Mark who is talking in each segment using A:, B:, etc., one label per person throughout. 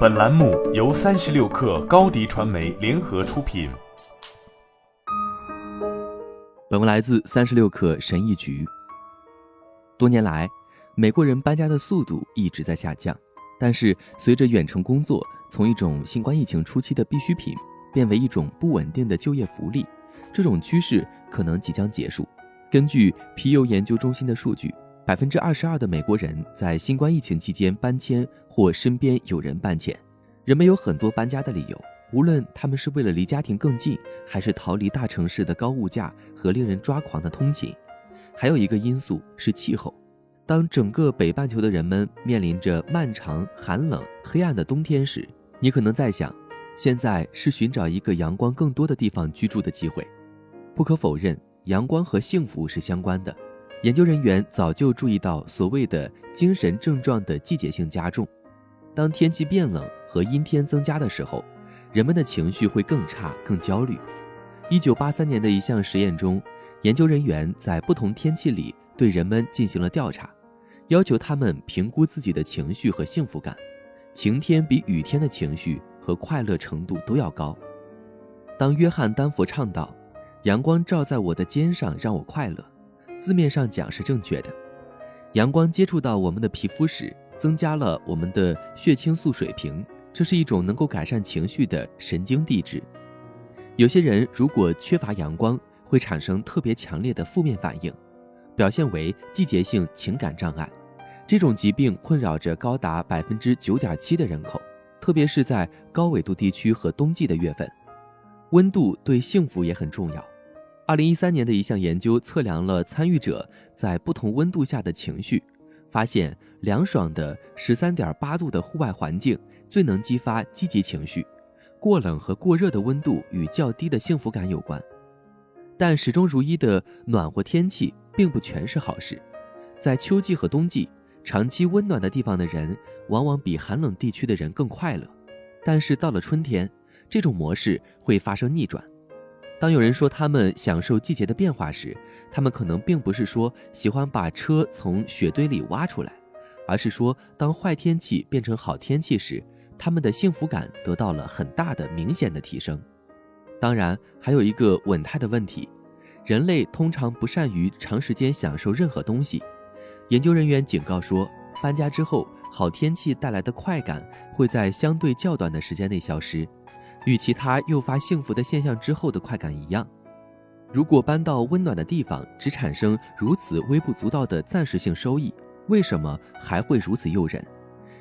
A: 本栏目由三十六氪高低传媒联合出品。
B: 本文来自三十六氪神译局。多年来，美国人搬家的速度一直在下降，但是随着远程工作从一种新冠疫情初期的必需品变为一种不稳定的就业福利，这种趋势可能即将结束。根据皮尤研究中心的数据。百分之二十二的美国人在新冠疫情期间搬迁或身边有人搬迁。人们有很多搬家的理由，无论他们是为了离家庭更近，还是逃离大城市的高物价和令人抓狂的通勤。还有一个因素是气候。当整个北半球的人们面临着漫长、寒冷、黑暗的冬天时，你可能在想，现在是寻找一个阳光更多的地方居住的机会。不可否认，阳光和幸福是相关的。研究人员早就注意到所谓的精神症状的季节性加重。当天气变冷和阴天增加的时候，人们的情绪会更差、更焦虑。一九八三年的一项实验中，研究人员在不同天气里对人们进行了调查，要求他们评估自己的情绪和幸福感。晴天比雨天的情绪和快乐程度都要高。当约翰丹佛唱道：“阳光照在我的肩上，让我快乐。”字面上讲是正确的，阳光接触到我们的皮肤时，增加了我们的血清素水平，这是一种能够改善情绪的神经递质。有些人如果缺乏阳光，会产生特别强烈的负面反应，表现为季节性情感障碍。这种疾病困扰着高达百分之九点七的人口，特别是在高纬度地区和冬季的月份。温度对幸福也很重要。二零一三年的一项研究测量了参与者在不同温度下的情绪，发现凉爽的十三点八度的户外环境最能激发积极情绪，过冷和过热的温度与较低的幸福感有关。但始终如一的暖和天气并不全是好事，在秋季和冬季，长期温暖的地方的人往往比寒冷地区的人更快乐，但是到了春天，这种模式会发生逆转。当有人说他们享受季节的变化时，他们可能并不是说喜欢把车从雪堆里挖出来，而是说当坏天气变成好天气时，他们的幸福感得到了很大的、明显的提升。当然，还有一个稳态的问题：人类通常不善于长时间享受任何东西。研究人员警告说，搬家之后，好天气带来的快感会在相对较短的时间内消失。与其他诱发幸福的现象之后的快感一样，如果搬到温暖的地方只产生如此微不足道的暂时性收益，为什么还会如此诱人？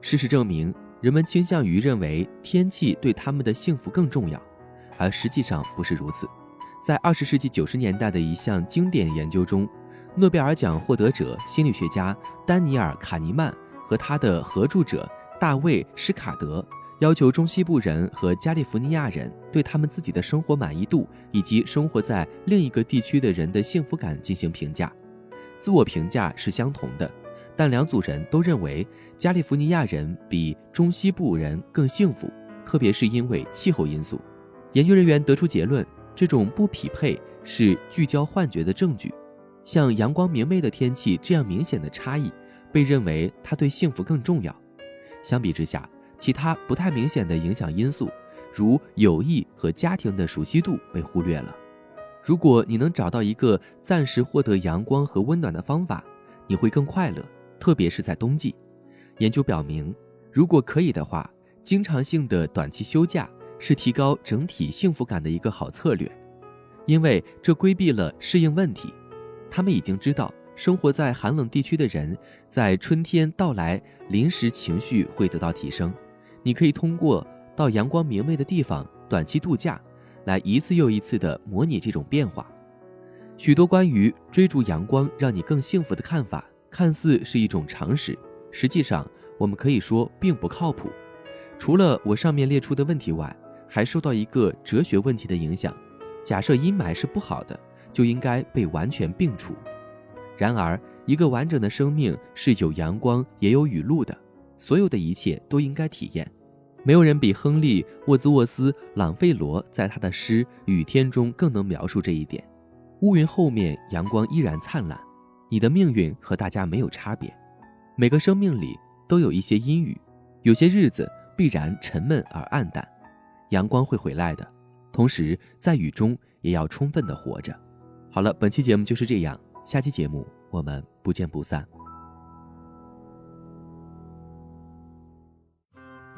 B: 事实证明，人们倾向于认为天气对他们的幸福更重要，而实际上不是如此。在二十世纪九十年代的一项经典研究中，诺贝尔奖获得者心理学家丹尼尔·卡尼曼和他的合著者大卫·施卡德。要求中西部人和加利福尼亚人对他们自己的生活满意度以及生活在另一个地区的人的幸福感进行评价，自我评价是相同的，但两组人都认为加利福尼亚人比中西部人更幸福，特别是因为气候因素。研究人员得出结论，这种不匹配是聚焦幻觉的证据。像阳光明媚的天气这样明显的差异，被认为它对幸福更重要。相比之下。其他不太明显的影响因素，如友谊和家庭的熟悉度被忽略了。如果你能找到一个暂时获得阳光和温暖的方法，你会更快乐，特别是在冬季。研究表明，如果可以的话，经常性的短期休假是提高整体幸福感的一个好策略，因为这规避了适应问题。他们已经知道，生活在寒冷地区的人在春天到来，临时情绪会得到提升。你可以通过到阳光明媚的地方短期度假，来一次又一次地模拟这种变化。许多关于追逐阳光让你更幸福的看法，看似是一种常识，实际上我们可以说并不靠谱。除了我上面列出的问题外，还受到一个哲学问题的影响：假设阴霾是不好的，就应该被完全摒除。然而，一个完整的生命是有阳光也有雨露的。所有的一切都应该体验。没有人比亨利·沃兹沃斯·朗费罗在他的诗《雨天》中更能描述这一点。乌云后面，阳光依然灿烂。你的命运和大家没有差别。每个生命里都有一些阴雨，有些日子必然沉闷而暗淡。阳光会回来的，同时在雨中也要充分的活着。好了，本期节目就是这样，下期节目我们不见不散。